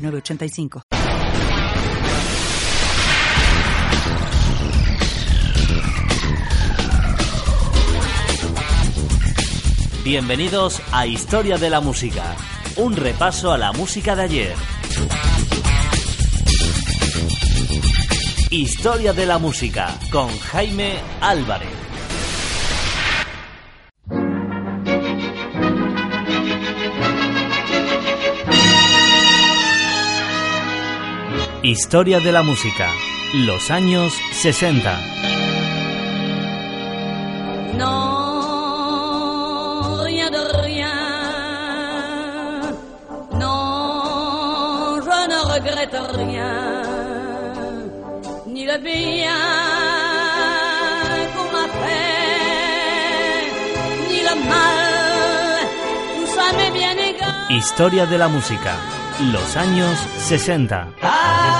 985. Bienvenidos a Historia de la Música, un repaso a la música de ayer. Historia de la Música con Jaime Álvarez. Historia de la música, los años 60. Non, rien de rien. Non, je ne regrette rien. Ni le bien qu'on m'a fait, ni le mal. Tout ça m'est bien égal. Historia de la música, los años 60. Ah,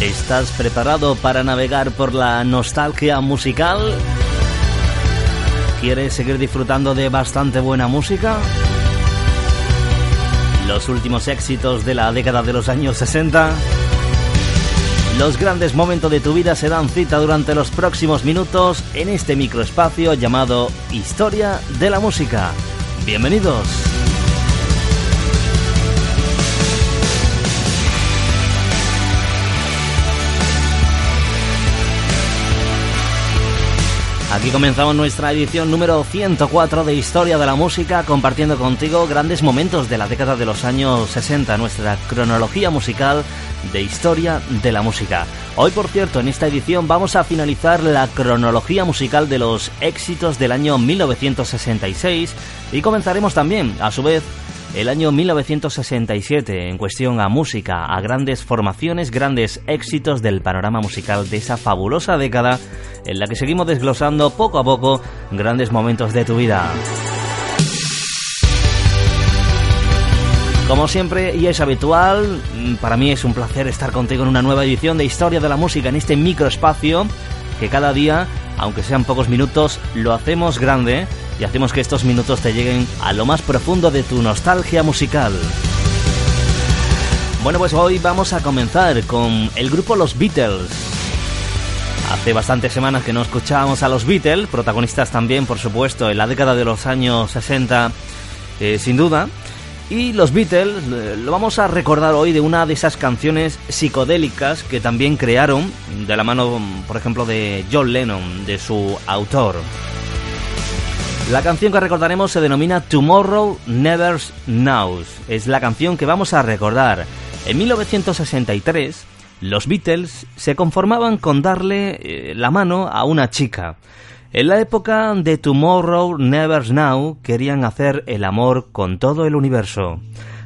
¿Estás preparado para navegar por la nostalgia musical? ¿Quieres seguir disfrutando de bastante buena música? Los últimos éxitos de la década de los años 60. Los grandes momentos de tu vida se dan cita durante los próximos minutos en este microespacio llamado Historia de la Música. Bienvenidos. Aquí comenzamos nuestra edición número 104 de Historia de la Música, compartiendo contigo grandes momentos de la década de los años 60, nuestra cronología musical de Historia de la Música. Hoy, por cierto, en esta edición vamos a finalizar la cronología musical de los éxitos del año 1966 y comenzaremos también, a su vez, el año 1967 en cuestión a música, a grandes formaciones, grandes éxitos del panorama musical de esa fabulosa década en la que seguimos desglosando poco a poco grandes momentos de tu vida. Como siempre y es habitual, para mí es un placer estar contigo en una nueva edición de Historia de la Música en este microespacio que cada día, aunque sean pocos minutos, lo hacemos grande y hacemos que estos minutos te lleguen a lo más profundo de tu nostalgia musical. Bueno, pues hoy vamos a comenzar con el grupo Los Beatles. Hace bastantes semanas que no escuchábamos a los Beatles, protagonistas también, por supuesto, en la década de los años 60, eh, sin duda. Y los Beatles eh, lo vamos a recordar hoy de una de esas canciones psicodélicas que también crearon, de la mano, por ejemplo, de John Lennon, de su autor. La canción que recordaremos se denomina Tomorrow Never Knows. Es la canción que vamos a recordar. En 1963, los Beatles se conformaban con darle eh, la mano a una chica. En la época de Tomorrow Never Now querían hacer el amor con todo el universo.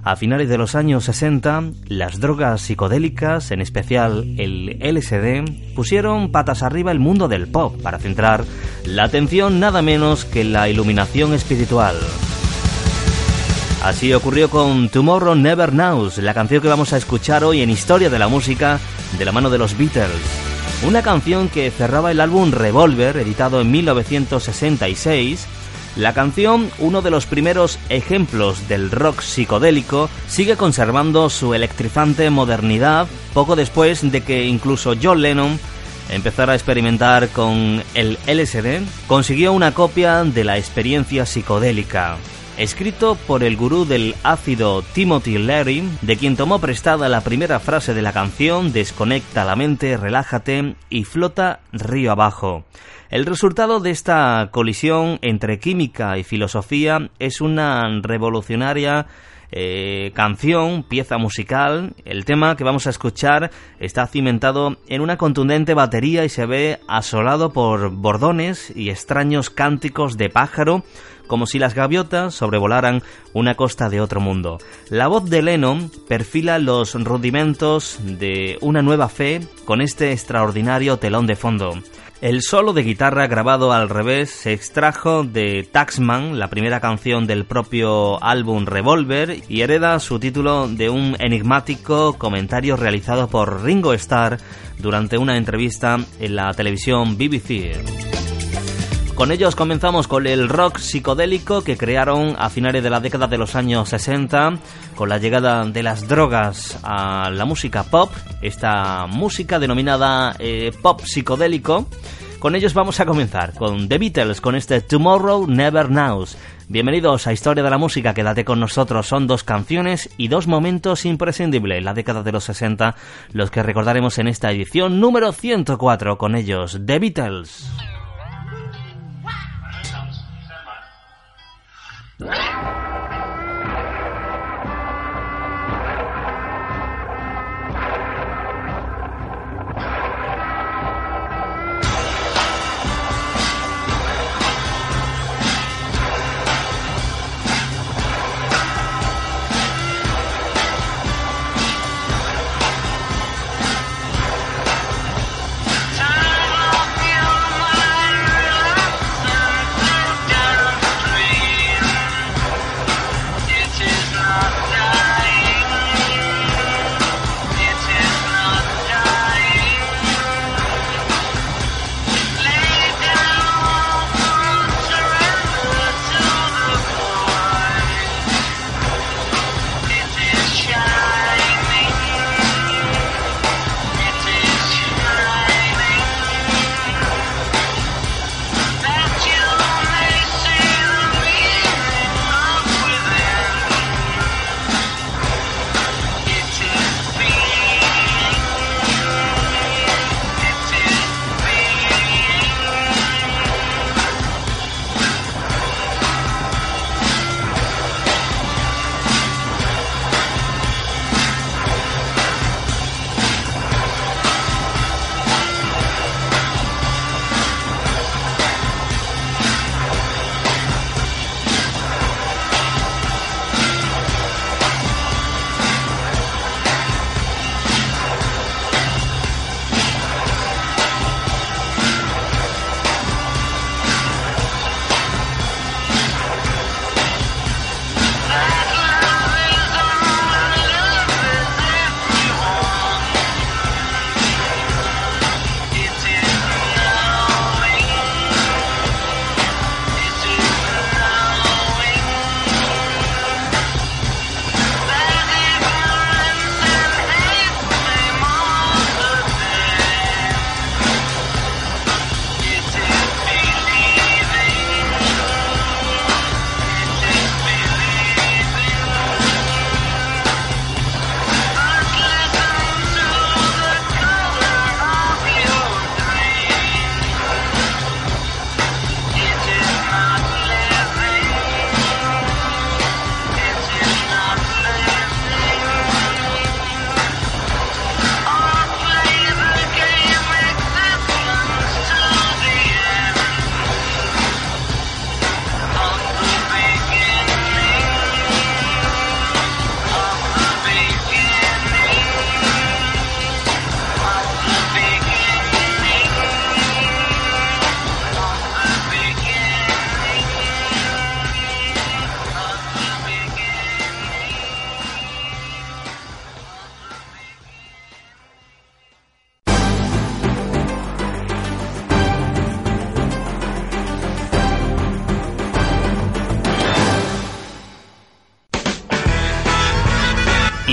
A finales de los años 60, las drogas psicodélicas, en especial el LSD, pusieron patas arriba el mundo del pop para centrar la atención nada menos que en la iluminación espiritual. Así ocurrió con Tomorrow Never Knows, la canción que vamos a escuchar hoy en Historia de la Música de la mano de los Beatles. Una canción que cerraba el álbum Revolver, editado en 1966, La canción, uno de los primeros ejemplos del rock psicodélico, sigue conservando su electrizante modernidad poco después de que incluso John Lennon empezara a experimentar con el LSD, consiguió una copia de la experiencia psicodélica escrito por el gurú del ácido Timothy Leary, de quien tomó prestada la primera frase de la canción Desconecta la mente, relájate y flota río abajo. El resultado de esta colisión entre química y filosofía es una revolucionaria eh, canción, pieza musical. El tema que vamos a escuchar está cimentado en una contundente batería y se ve asolado por bordones y extraños cánticos de pájaro como si las gaviotas sobrevolaran una costa de otro mundo. La voz de Lennon perfila los rudimentos de una nueva fe con este extraordinario telón de fondo. El solo de guitarra grabado al revés se extrajo de Taxman, la primera canción del propio álbum Revolver, y hereda su título de un enigmático comentario realizado por Ringo Starr durante una entrevista en la televisión BBC. Con ellos comenzamos con el rock psicodélico que crearon a finales de la década de los años 60 con la llegada de las drogas a la música pop, esta música denominada eh, pop psicodélico. Con ellos vamos a comenzar con The Beatles con este Tomorrow Never Knows. Bienvenidos a Historia de la Música, quédate con nosotros. Son dos canciones y dos momentos imprescindibles en la década de los 60, los que recordaremos en esta edición número 104 con ellos, The Beatles. Yeah.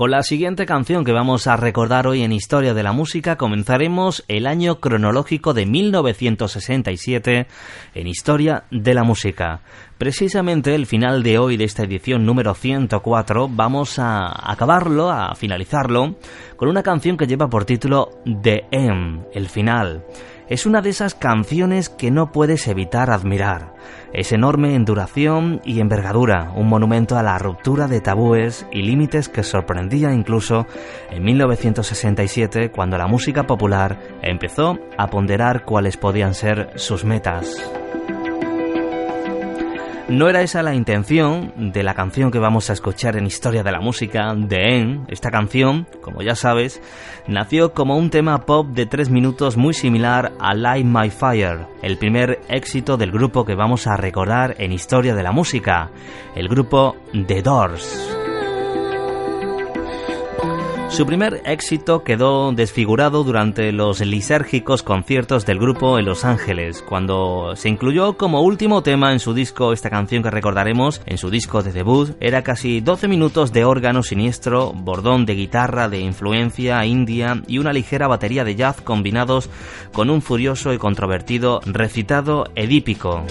Con la siguiente canción que vamos a recordar hoy en Historia de la Música comenzaremos el año cronológico de 1967 en Historia de la Música. Precisamente el final de hoy de esta edición número 104 vamos a acabarlo, a finalizarlo, con una canción que lleva por título The End, el final. Es una de esas canciones que no puedes evitar admirar. Es enorme en duración y envergadura, un monumento a la ruptura de tabúes y límites que sorprendía incluso en 1967 cuando la música popular empezó a ponderar cuáles podían ser sus metas. No era esa la intención de la canción que vamos a escuchar en Historia de la Música, de En. Esta canción, como ya sabes, nació como un tema pop de tres minutos muy similar a Light My Fire, el primer éxito del grupo que vamos a recordar en Historia de la Música, el grupo The Doors. Su primer éxito quedó desfigurado durante los lisérgicos conciertos del grupo en Los Ángeles, cuando se incluyó como último tema en su disco esta canción que recordaremos en su disco de debut. Era casi 12 minutos de órgano siniestro, bordón de guitarra de influencia india y una ligera batería de jazz combinados con un furioso y controvertido recitado edípico.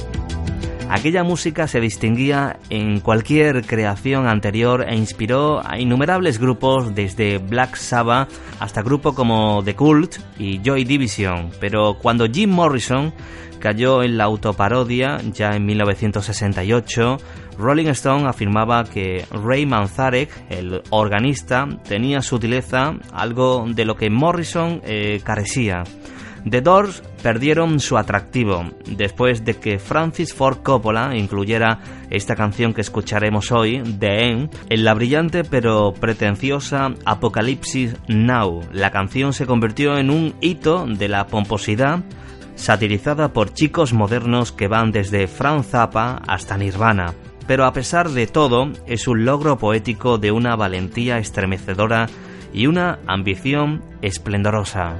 Aquella música se distinguía en cualquier creación anterior e inspiró a innumerables grupos desde Black Sabbath hasta grupos como The Cult y Joy Division, pero cuando Jim Morrison cayó en la autoparodia ya en 1968, Rolling Stone afirmaba que Ray Manzarek, el organista, tenía sutileza, algo de lo que Morrison eh, carecía. The Doors perdieron su atractivo después de que Francis Ford Coppola incluyera esta canción que escucharemos hoy, The End, en la brillante pero pretenciosa Apocalipsis Now. La canción se convirtió en un hito de la pomposidad satirizada por chicos modernos que van desde Franz Zappa hasta Nirvana. Pero a pesar de todo, es un logro poético de una valentía estremecedora y una ambición esplendorosa.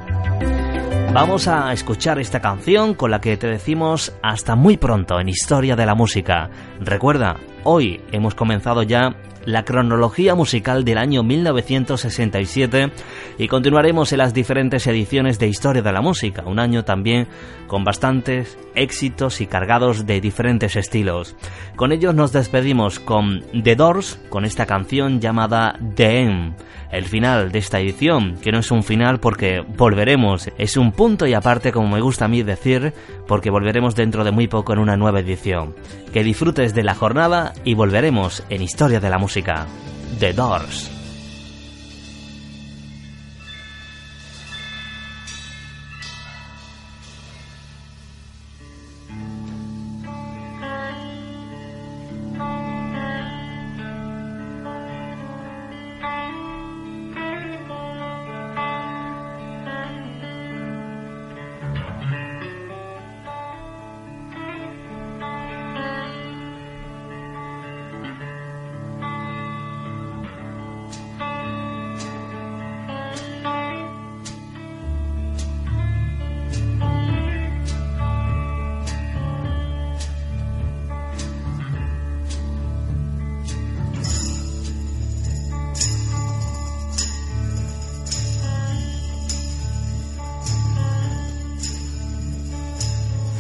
Vamos a escuchar esta canción con la que te decimos hasta muy pronto en Historia de la Música. Recuerda, hoy hemos comenzado ya la cronología musical del año 1967 y continuaremos en las diferentes ediciones de Historia de la Música, un año también con bastantes éxitos y cargados de diferentes estilos. Con ellos nos despedimos con The Doors, con esta canción llamada The End el final de esta edición, que no es un final porque volveremos, es un punto y aparte como me gusta a mí decir, porque volveremos dentro de muy poco en una nueva edición. Que disfrutes de la jornada y volveremos en Historia de la Música. The Doors.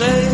no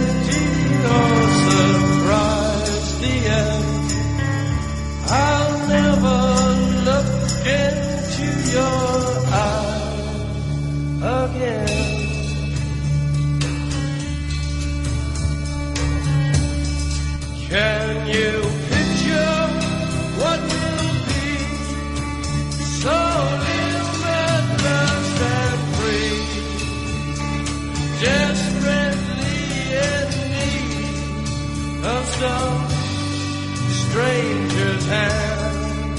stranger's hand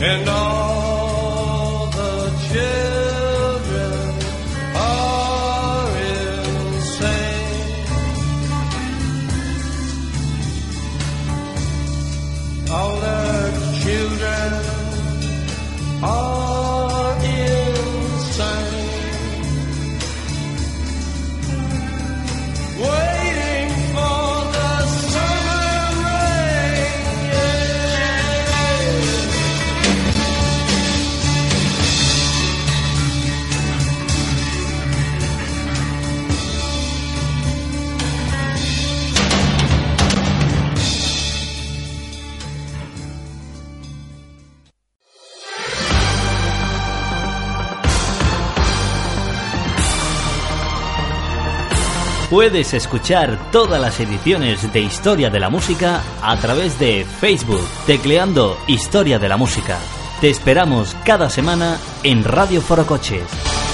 and all Puedes escuchar todas las ediciones de Historia de la Música a través de Facebook, tecleando Historia de la Música. Te esperamos cada semana en Radio Foro Coches.